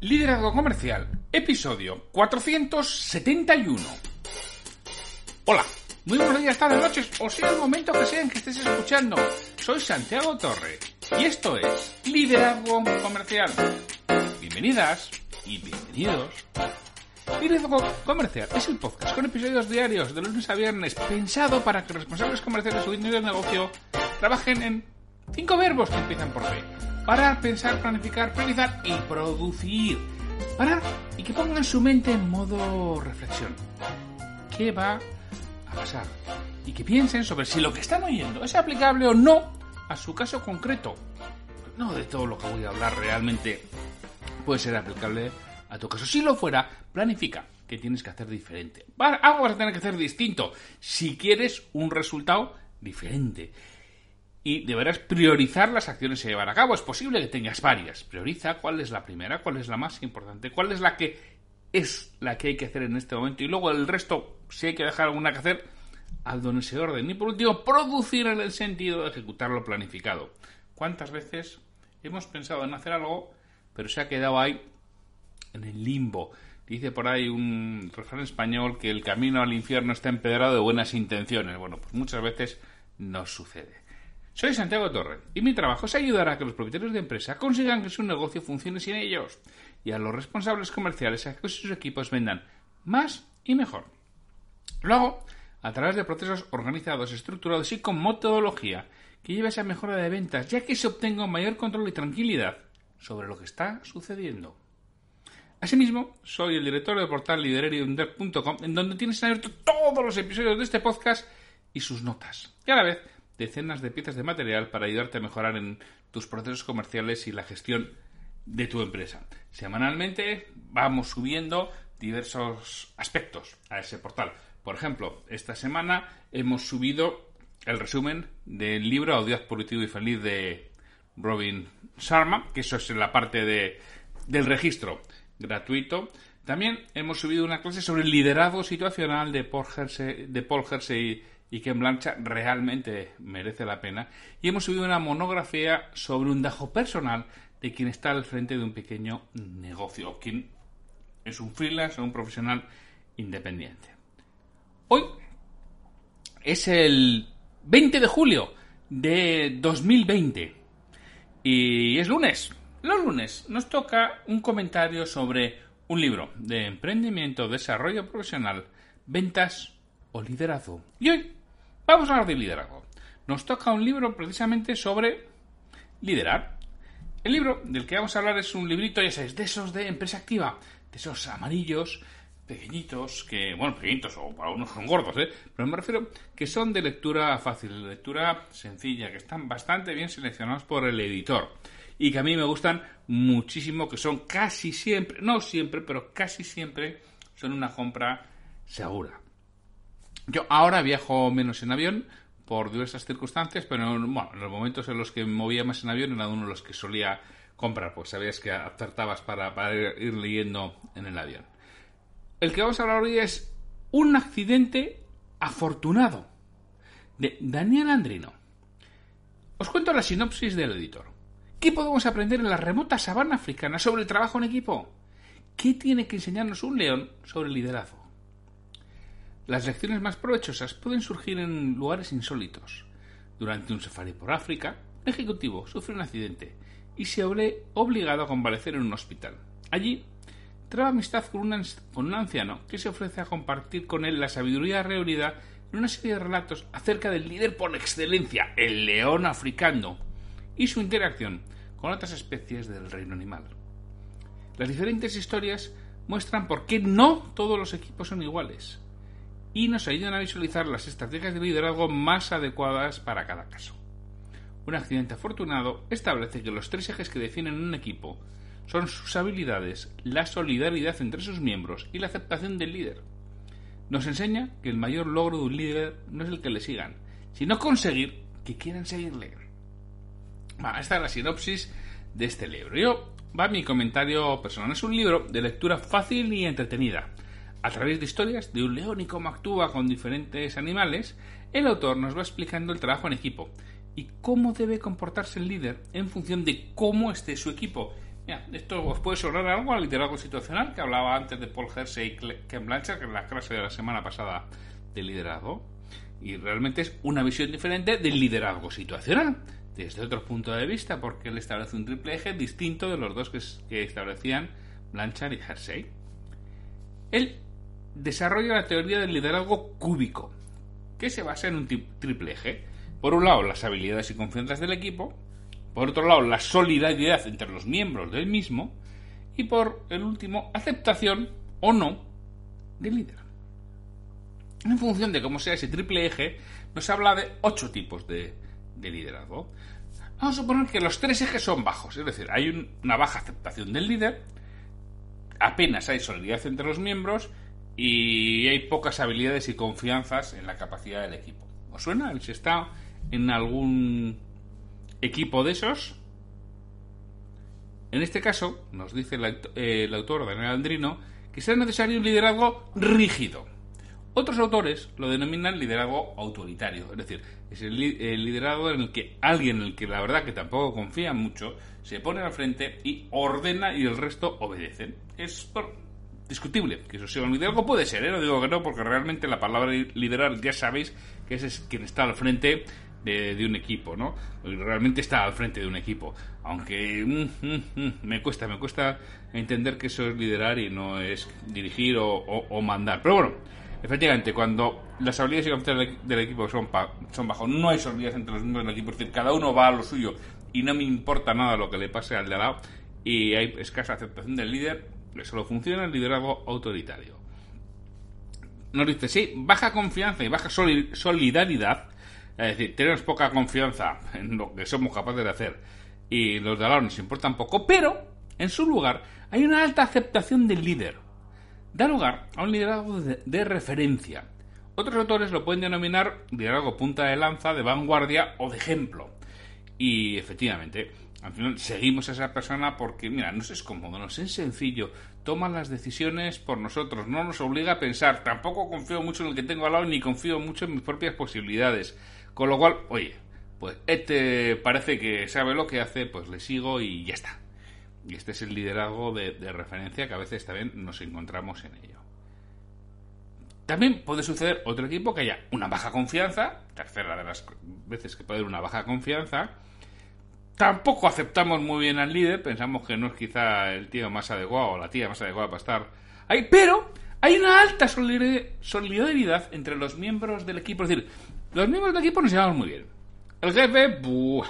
Liderazgo Comercial, episodio 471. Hola, muy buenos días, tardes, noches, o sea el momento que sea en que estés escuchando. Soy Santiago Torre y esto es Liderazgo Comercial. Bienvenidas y bienvenidos. Liderazgo Comercial es el podcast con episodios diarios de lunes a viernes pensado para que responsables comerciales o dueños de negocio trabajen en cinco verbos que empiezan por B Parar, pensar, planificar, priorizar y producir. Parar y que pongan su mente en modo reflexión. ¿Qué va a pasar? Y que piensen sobre si lo que están oyendo es aplicable o no a su caso concreto. No de todo lo que voy a hablar realmente puede ser aplicable a tu caso. Si lo fuera, planifica que tienes que hacer diferente. Algo vas a tener que hacer distinto si quieres un resultado diferente y deberás priorizar las acciones que llevar a cabo. Es posible que tengas varias. Prioriza cuál es la primera, cuál es la más importante, cuál es la que es la que hay que hacer en este momento y luego el resto, si hay que dejar alguna que hacer, hazlo en ese orden. Y por último, producir en el sentido de ejecutar lo planificado. ¿Cuántas veces hemos pensado en hacer algo, pero se ha quedado ahí en el limbo? Dice por ahí un refrán español que el camino al infierno está empedrado de buenas intenciones. Bueno, pues muchas veces nos sucede. Soy Santiago Torre y mi trabajo es ayudar a que los propietarios de empresa consigan que su negocio funcione sin ellos y a los responsables comerciales a que sus equipos vendan más y mejor. Lo hago a través de procesos organizados, estructurados y con metodología que lleve a esa mejora de ventas, ya que se obtenga mayor control y tranquilidad sobre lo que está sucediendo. Asimismo, soy el director del portal lidereriumder.com, en donde tienes abierto todos los episodios de este podcast y sus notas. Y a la vez decenas de piezas de material para ayudarte a mejorar en tus procesos comerciales y la gestión de tu empresa. Semanalmente vamos subiendo diversos aspectos a ese portal. Por ejemplo, esta semana hemos subido el resumen del libro Audaz Positivo y Feliz de Robin Sharma, que eso es en la parte de, del registro gratuito. También hemos subido una clase sobre el liderazgo situacional de Paul Hersey, de Paul Hersey y que en Blancha realmente merece la pena. Y hemos subido una monografía sobre un dajo personal de quien está al frente de un pequeño negocio, quien es un freelance o un profesional independiente. Hoy es el 20 de julio de 2020 y es lunes. Los lunes nos toca un comentario sobre un libro de emprendimiento, desarrollo profesional, ventas o liderazgo. Y hoy Vamos a hablar de liderazgo. Nos toca un libro precisamente sobre liderar. El libro del que vamos a hablar es un librito, ya sabéis, de esos de empresa activa, de esos amarillos, pequeñitos, que, bueno, pequeñitos, o algunos son gordos, ¿eh? Pero me refiero que son de lectura fácil, de lectura sencilla, que están bastante bien seleccionados por el editor y que a mí me gustan muchísimo, que son casi siempre, no siempre, pero casi siempre son una compra segura. Yo ahora viajo menos en avión por diversas circunstancias, pero bueno, en los momentos en los que movía más en avión era uno de los que solía comprar, pues sabías que acertabas para, para ir leyendo en el avión. El que vamos a hablar hoy es Un accidente afortunado de Daniel Andrino. Os cuento la sinopsis del editor. ¿Qué podemos aprender en la remota sabana africana sobre el trabajo en equipo? ¿Qué tiene que enseñarnos un león sobre liderazgo? Las lecciones más provechosas pueden surgir en lugares insólitos. Durante un safari por África, un ejecutivo sufre un accidente y se ve obligado a convalecer en un hospital. Allí, traba amistad con, un anciano que se ofrece a compartir con él la sabiduría reunida en una serie de relatos acerca del líder por excelencia, el león africano, y su interacción con otras especies del reino animal. Las diferentes historias muestran por qué no todos los equipos son iguales y nos ayudan a visualizar las estrategias de liderazgo más adecuadas para cada caso. Un accidente afortunado establece que los tres ejes que definen un equipo son sus habilidades, la solidaridad entre sus miembros y la aceptación del líder. Nos enseña que el mayor logro de un líder no es el que le sigan, sino conseguir que quieran seguirle. esta es la sinopsis de este libro. Yo va mi comentario personal. Es un libro de lectura fácil y entretenida a través de historias de un león y cómo actúa con diferentes animales, el autor nos va explicando el trabajo en equipo y cómo debe comportarse el líder en función de cómo esté su equipo. esto os puede sonar algo al liderazgo situacional que hablaba antes de Paul Hersey y Ken Blanchard, en la clase de la semana pasada de liderazgo. Y realmente es una visión diferente del liderazgo situacional, desde otro punto de vista, porque él establece un triple eje distinto de los dos que, establecían Blanchard y Hersey. Él desarrolla la teoría del liderazgo cúbico, que se basa en un triple eje. Por un lado, las habilidades y confianzas del equipo, por otro lado, la solidaridad entre los miembros del mismo, y por el último, aceptación o no del líder. En función de cómo sea ese triple eje, nos habla de ocho tipos de, liderazgo. Vamos a suponer que los tres ejes son bajos, es decir, hay una baja aceptación del líder, apenas hay solidaridad entre los miembros y hay pocas habilidades y confianzas en la capacidad del equipo. ¿Os suena? Si está en algún equipo de esos, en este caso, nos dice el, autor Daniel Andrino que será necesario un liderazgo rígido. Otros autores lo denominan liderazgo autoritario, es decir, es el, liderazgo en el que alguien en el que la verdad que tampoco confía mucho se pone al frente y ordena y el resto obedecen. Es discutible que eso sea un liderazgo, puede ser, ¿eh? no digo que no, porque realmente la palabra liderar ya sabéis que ese es quien está al frente de, un equipo, ¿no? Realmente está al frente de un equipo. Aunque mm, mm, mm, me cuesta, me cuesta entender que eso es liderar y no es dirigir o, mandar. Pero bueno, efectivamente, cuando las habilidades y confianzas del, equipo son, son bajos, no hay solidaridad entre los miembros del equipo, es decir, cada uno va a lo suyo y no me importa nada lo que le pase al de al lado y hay escasa aceptación del líder, solo funciona el liderazgo autoritario. Nos dice, sí, baja confianza y baja solidaridad es decir, tenemos poca confianza en lo que somos capaces de hacer y los de al lado nos importan poco, pero en su lugar hay una alta aceptación del líder. Da lugar a un liderazgo de, referencia. Otros autores lo pueden denominar liderazgo punta de lanza, de vanguardia o de ejemplo. Y efectivamente, al final seguimos a esa persona porque, mira, nos es cómodo, nos es sencillo, toma las decisiones por nosotros, no nos obliga a pensar, tampoco confío mucho en el que tengo al lado ni confío mucho en mis propias posibilidades. Con lo cual, oye, pues este parece que sabe lo que hace, pues le sigo y ya está. Y este es el liderazgo de, referencia que a veces también nos encontramos en ello. También puede suceder otro equipo que haya una baja confianza, tercera de las veces que puede haber una baja confianza. Tampoco aceptamos muy bien al líder, pensamos que no es quizá el tío más adecuado o la tía más adecuada para estar ahí, pero hay una alta solidaridad entre los miembros del equipo. Es decir, los miembros del equipo nos llevamos muy bien. El jefe, ¡buah!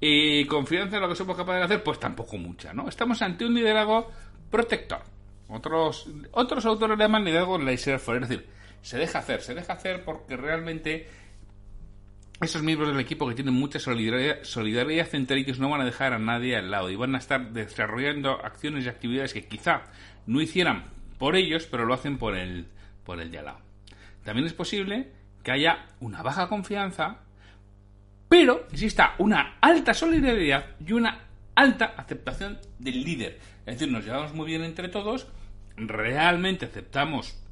Y confianza en lo que somos capaces de hacer, pues tampoco mucha, ¿no? Estamos ante un liderazgo protector. Otros, otros autores le llaman liderazgo laissez-faire, es decir, se deja hacer, se deja hacer porque realmente esos miembros del equipo que tienen mucha solidaridad, solidaridad entre ellos no van a dejar a nadie al lado y van a estar desarrollando acciones y actividades que quizá no hicieran por ellos, pero lo hacen por el, por el de al lado. También es posible que haya una baja confianza, pero exista una alta solidaridad y una alta aceptación del líder. Es decir, nos llevamos muy bien entre todos, realmente aceptamos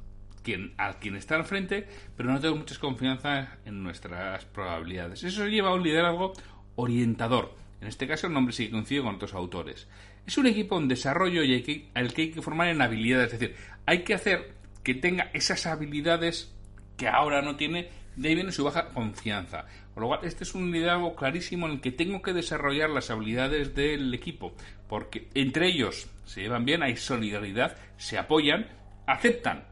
quien, a quien está al frente, pero no tengo mucha confianza en nuestras probabilidades. Eso lleva a un liderazgo orientador. En este caso, el nombre sí coincide con otros autores. Es un equipo en desarrollo y que, al que hay que formar en habilidades. Es decir, hay que hacer que tenga esas habilidades que ahora no tiene, de ahí viene su baja confianza. Con lo cual, este es un liderazgo clarísimo en el que tengo que desarrollar las habilidades del equipo, porque entre ellos se llevan bien, hay solidaridad, se apoyan, aceptan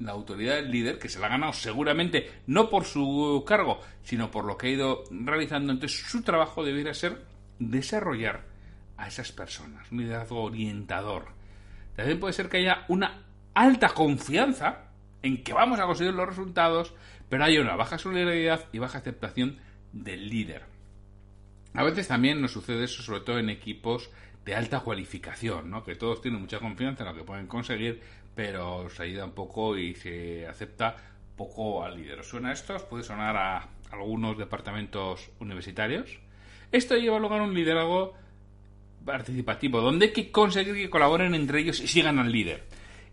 la autoridad del líder, que se la ha ganado seguramente no por su cargo, sino por lo que ha ido realizando. Entonces, su trabajo debería ser desarrollar a esas personas, un liderazgo orientador. También puede ser que haya una alta confianza en que vamos a conseguir los resultados, pero hay una baja solidaridad y baja aceptación del líder. A veces también nos sucede eso, sobre todo en equipos de alta cualificación, ¿no? que todos tienen mucha confianza en lo que pueden conseguir, pero se ayuda un poco y se acepta poco al líder. ¿Suena esto? ¿Puede sonar a algunos departamentos universitarios? Esto lleva lugar a un liderazgo participativo, donde hay que conseguir que colaboren entre ellos y sigan al líder.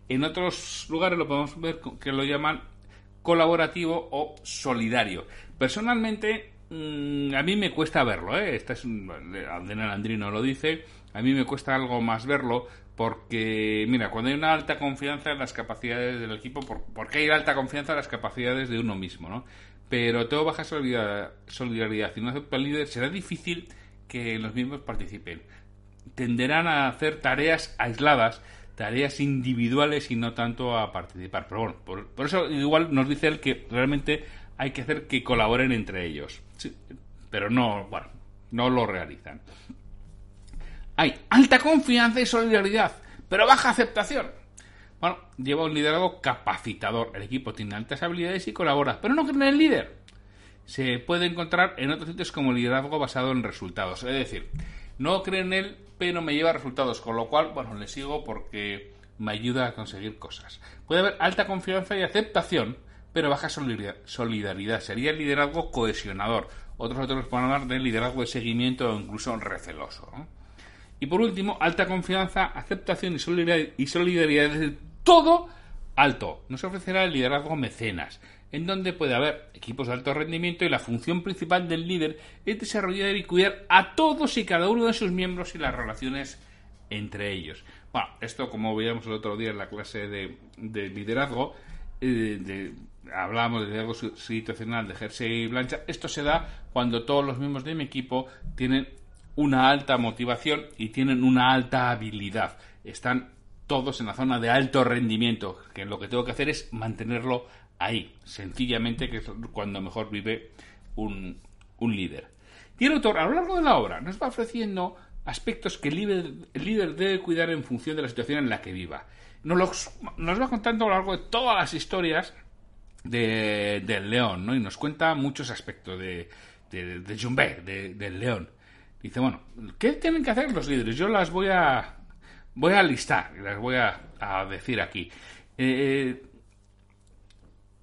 En otros lugares lo podemos ver que lo llaman colaborativo o solidario. Personalmente, mm, a mí me cuesta verlo, ¿eh? Esta es Andrino lo dice. a mí me cuesta algo más verlo porque, mira, cuando hay una alta confianza en las capacidades del equipo, porque hay alta confianza en las capacidades de uno mismo, ¿no? Pero tengo baja solidaridad, y no acepto al líder, será difícil que los miembros participen. Tenderán a hacer tareas aisladas, tareas individuales y no tanto a participar. Pero bueno, por, por eso igual nos dice él que realmente hay que hacer que colaboren entre ellos. Pero no, bueno, no lo realizan. Hay alta confianza y solidaridad, pero baja aceptación. Bueno, lleva un liderazgo capacitador. El equipo tiene altas habilidades y colabora, pero no cree en el líder. Se puede encontrar en otros sitios como liderazgo basado en resultados. Es decir, no cree en él, pero me lleva resultados, con lo cual, bueno, le sigo porque me ayuda a conseguir cosas. Puede haber alta confianza y aceptación, pero baja solidaridad. Sería el liderazgo cohesionador. Otros autores pueden hablar de liderazgo de seguimiento o incluso receloso. Y por último, alta confianza, aceptación y solidaridad, desde todo alto. Nos ofrecerá el liderazgo mecenas, en donde puede haber equipos de alto rendimiento y la función principal del líder es desarrollar y cuidar a todos y cada uno de sus miembros y las relaciones entre ellos. Bueno, esto como veíamos el otro día en la clase de, liderazgo, eh, de, hablábamos de liderazgo situacional de jersey y blancha, esto se da cuando todos los miembros de mi equipo tienen una alta motivación y tienen una alta habilidad. Están todos en la zona de alto rendimiento, que lo que tengo que hacer es mantenerlo ahí, sencillamente, que es cuando mejor vive un, líder. Y el autor, a lo largo de la obra, nos va ofreciendo aspectos que el líder, debe cuidar en función de la situación en la que viva. Nos, nos va contando a lo largo de todas las historias de, del león, ¿no? Y nos cuenta muchos aspectos de, de, de del león. Dice, bueno, ¿qué tienen que hacer los líderes? Yo las voy a, voy a listar, las voy a, decir aquí. Eh,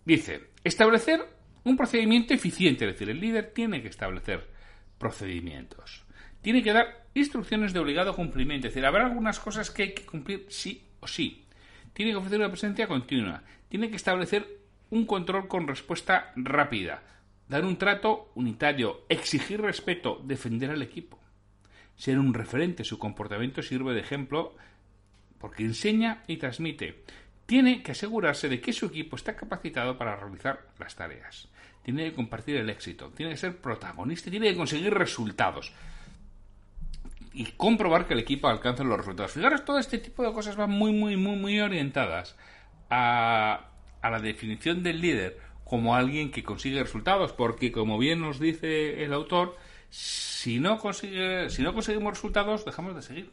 dice, establecer un procedimiento eficiente, es decir, el líder tiene que establecer procedimientos. Tiene que dar instrucciones de obligado cumplimiento, es decir, habrá algunas cosas que hay que cumplir sí o sí. Tiene que ofrecer una presencia continua. Tiene que establecer un control con respuesta rápida, dar un trato unitario, exigir respeto, defender al equipo, ser un referente, su comportamiento sirve de ejemplo porque enseña y transmite. Tiene que asegurarse de que su equipo está capacitado para realizar las tareas. Tiene que compartir el éxito, tiene que ser protagonista, tiene que conseguir resultados y comprobar que el equipo alcanza los resultados. Fijaros, todo este tipo de cosas van muy, muy, muy, muy orientadas a a la definición del líder como alguien que consigue resultados, porque como bien nos dice el autor, si no consigue, si no conseguimos resultados, dejamos de seguir.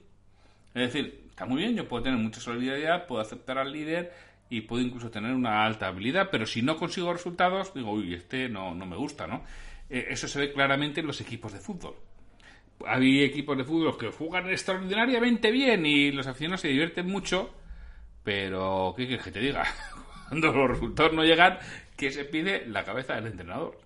Es decir, está muy bien, yo puedo tener mucha solidaridad, puedo aceptar al líder y puedo incluso tener una alta habilidad, pero si no consigo resultados, digo, uy, este no, no me gusta, ¿no? Eh, eso se ve claramente en los equipos de fútbol. Hay equipos de fútbol que juegan extraordinariamente bien y los aficionados se divierten mucho, pero ¿qué quieres que te diga? Cuando los resultados no llegan, que se pide la cabeza del entrenador.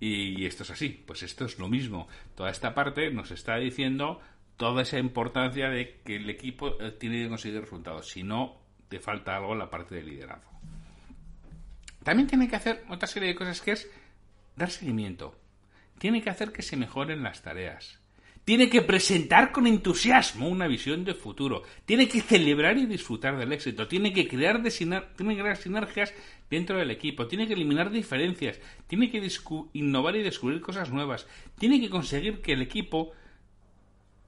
Y esto es así, pues esto es lo mismo. Toda esta parte nos está diciendo toda esa importancia de que el equipo eh, tiene que conseguir resultados. Si no, te falta algo en la parte de liderazgo. También tiene que hacer otra serie de cosas que es dar seguimiento. Tiene que hacer que se mejoren las tareas. Tiene que presentar con entusiasmo una visión de futuro. Tiene que celebrar y disfrutar del éxito. Tiene que crear, tiene que crear sinergias dentro del equipo. Tiene que eliminar diferencias. Tiene que innovar y descubrir cosas nuevas. Tiene que conseguir que el equipo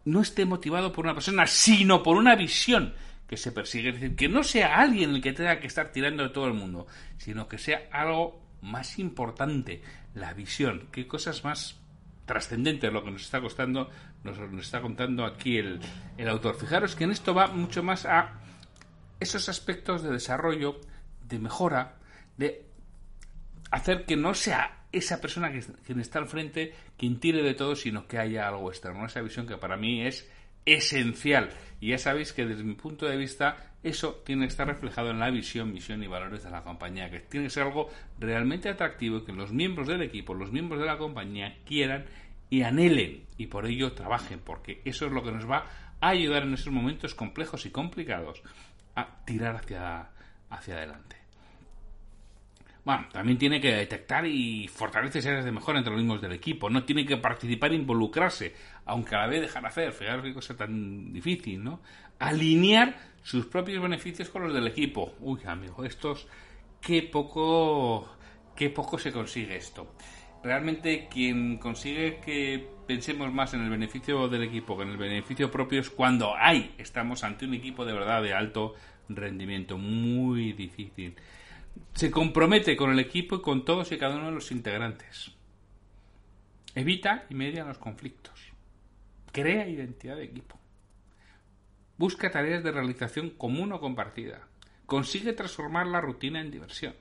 no esté motivado por una persona, sino por una visión que se persigue. Es decir, que no sea alguien el que tenga que estar tirando de todo el mundo, sino que sea algo más importante, la visión. ¿Qué cosas más trascendente lo que nos está costando, nos, está contando aquí el, el autor. Fijaros que en esto va mucho más a esos aspectos de desarrollo, de mejora, de hacer que no sea esa persona que, quien está al frente quien tire de todo, sino que haya algo externo. Esa visión que para mí es esencial. Y ya sabéis que desde mi punto de vista eso tiene que estar reflejado en la visión, misión y valores de la compañía, que tiene que ser algo realmente atractivo que los miembros del equipo, los miembros de la compañía quieran y anhelen y por ello trabajen, porque eso es lo que nos va a ayudar en esos momentos complejos y complicados a tirar hacia, hacia adelante. Bueno, también tiene que detectar y fortalecer áreas de mejora entre los mismos del equipo, ¿no? Tiene que participar e involucrarse, aunque a la vez dejar hacer, fijaros qué cosa tan difícil, ¿no? Alinear sus propios beneficios con los del equipo. Uy, amigo, estos, qué poco, qué poco se consigue esto. Realmente quien consigue que pensemos más en el beneficio del equipo que en el beneficio propio es cuando hay, estamos ante un equipo de verdad de alto rendimiento, muy difícil se compromete con el equipo y con todos y cada uno de los integrantes. Evita y media los conflictos. Crea identidad de equipo. Busca tareas de realización común o compartida. Consigue transformar la rutina en diversión.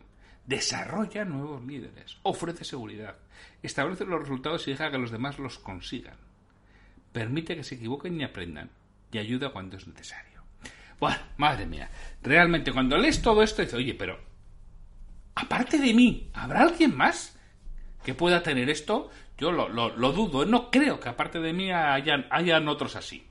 Desarrolla nuevos líderes. Ofrece seguridad. Establece los resultados y deja que los demás los consigan. Permite que se equivoquen y aprendan. Y ayuda cuando es necesario. Bueno, madre mía. Realmente cuando lees todo esto dices, oye, pero aparte de mí, ¿habrá alguien más que pueda tener esto? Yo lo, lo, dudo, no creo que aparte de mí hayan, hayan otros así.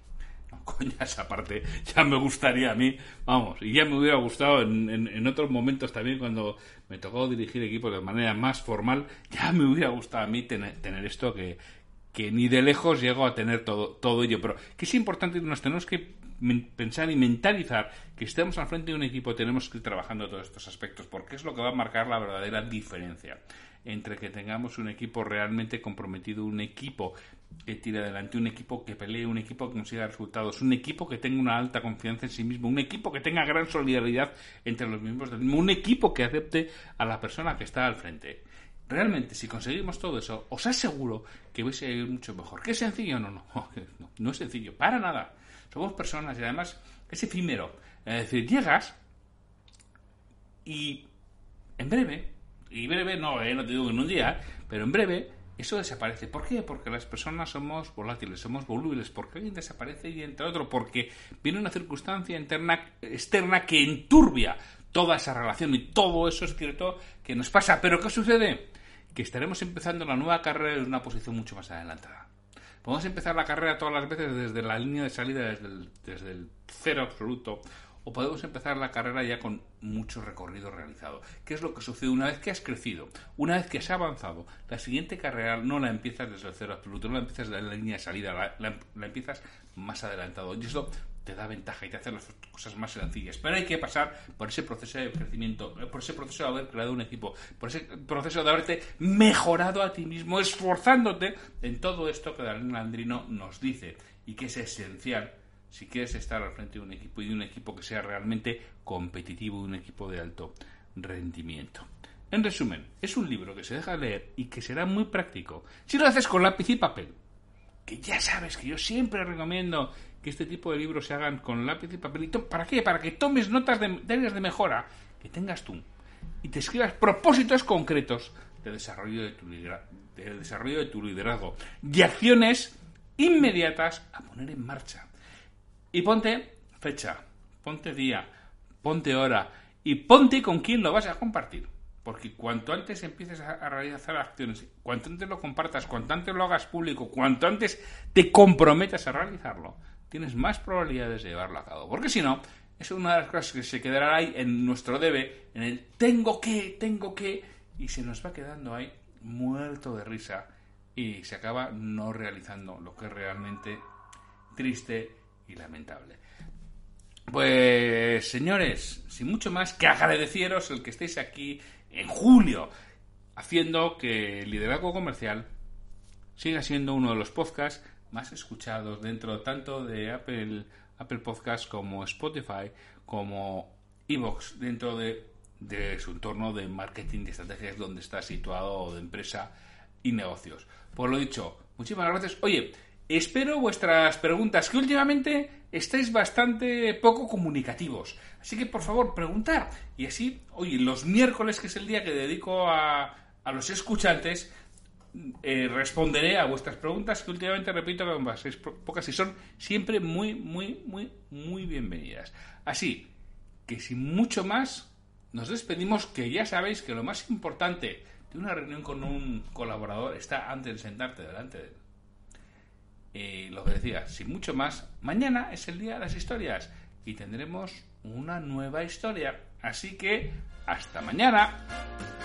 Coña, esa parte ya me gustaría a mí, vamos, y ya me hubiera gustado en, en, otros momentos también cuando me tocó dirigir equipos de manera más formal, ya me hubiera gustado a mí tener, tener esto que, que ni de lejos llego a tener todo, todo ello, pero que es importante, nos tenemos que pensar y mentalizar que estemos al frente de un equipo, tenemos que ir trabajando todos estos aspectos, porque es lo que va a marcar la verdadera diferencia entre que tengamos un equipo realmente comprometido, un equipo que tire adelante, un equipo que pelee, un equipo que consiga resultados, un equipo que tenga una alta confianza en sí mismo, un equipo que tenga gran solidaridad entre los miembros del mismo, un equipo que acepte a la persona que está al frente. Realmente, si conseguimos todo eso, os aseguro que vais a ir mucho mejor. ¿Qué es sencillo? No, no, no, no es sencillo, para nada. Somos personas y además es efímero. Es decir, llegas y en breve, y breve no, eh, no te digo en un día, pero en breve eso desaparece. ¿Por qué? Porque las personas somos volátiles, somos volubles, porque alguien desaparece y entra otro, porque viene una circunstancia interna, externa que enturbia toda esa relación y todo eso es cierto que nos pasa. Pero ¿qué sucede? que estaremos empezando la nueva carrera en una posición mucho más adelantada. Podemos empezar la carrera todas las veces desde la línea de salida, desde el, desde el cero absoluto, o podemos empezar la carrera ya con mucho recorrido realizado. ¿Qué es lo que sucede una vez que has crecido? Una vez que has avanzado, la siguiente carrera no la empiezas desde el cero absoluto, no la empiezas desde la línea de salida, la, empiezas más adelantado. Y eso te da ventaja y te hace las cosas más sencillas. Pero hay que pasar por ese proceso de crecimiento, por ese proceso de haber creado un equipo, por ese proceso de haberte mejorado a ti mismo, esforzándote en todo esto que Daniel Landrino nos dice y que es esencial si quieres estar al frente de un equipo y de un equipo que sea realmente competitivo, un equipo de alto rendimiento. En resumen, es un libro que se deja leer y que será muy práctico si lo haces con lápiz y papel. Que ya sabes que yo siempre recomiendo que este tipo de libros se hagan con lápiz y papelito. ¿Para qué? Para que tomes notas de, áreas de mejora que tengas tú y te escribas propósitos concretos de desarrollo de, de desarrollo de tu liderazgo y acciones inmediatas a poner en marcha. Y ponte fecha, ponte día, ponte hora y ponte con quién lo vas a compartir. Porque cuanto antes empieces a realizar acciones, cuanto antes lo compartas, cuanto antes lo hagas público, cuanto antes te comprometas a realizarlo, tienes más probabilidades de llevarlo a cabo. Porque si no, es una de las cosas que se quedará ahí en nuestro debe, en el tengo que, tengo que, y se nos va quedando ahí muerto de risa y se acaba no realizando lo que es realmente triste y lamentable. Pues señores, sin mucho más que agradeceros el que estéis aquí en julio haciendo que el liderazgo comercial siga siendo uno de los podcasts más escuchados dentro tanto de Apple, Apple Podcast como Spotify, como Evox, dentro de, de su entorno de marketing y estrategias donde está situado de empresa y negocios. Por lo dicho, muchísimas gracias. Oye, espero vuestras preguntas, que últimamente estáis bastante poco comunicativos. Así que por favor, preguntar. Y así, oye, los miércoles, que es el día que dedico a, a los escuchantes, eh, responderé a vuestras preguntas que últimamente repito pocas y son siempre muy, muy, muy, muy bienvenidas. Así que sin mucho más, nos despedimos que ya sabéis que lo más importante de una reunión con un colaborador está antes de sentarte delante de él. Eh, lo que decía, sin mucho más, mañana es el día de las historias y tendremos una nueva historia. Así que, hasta mañana.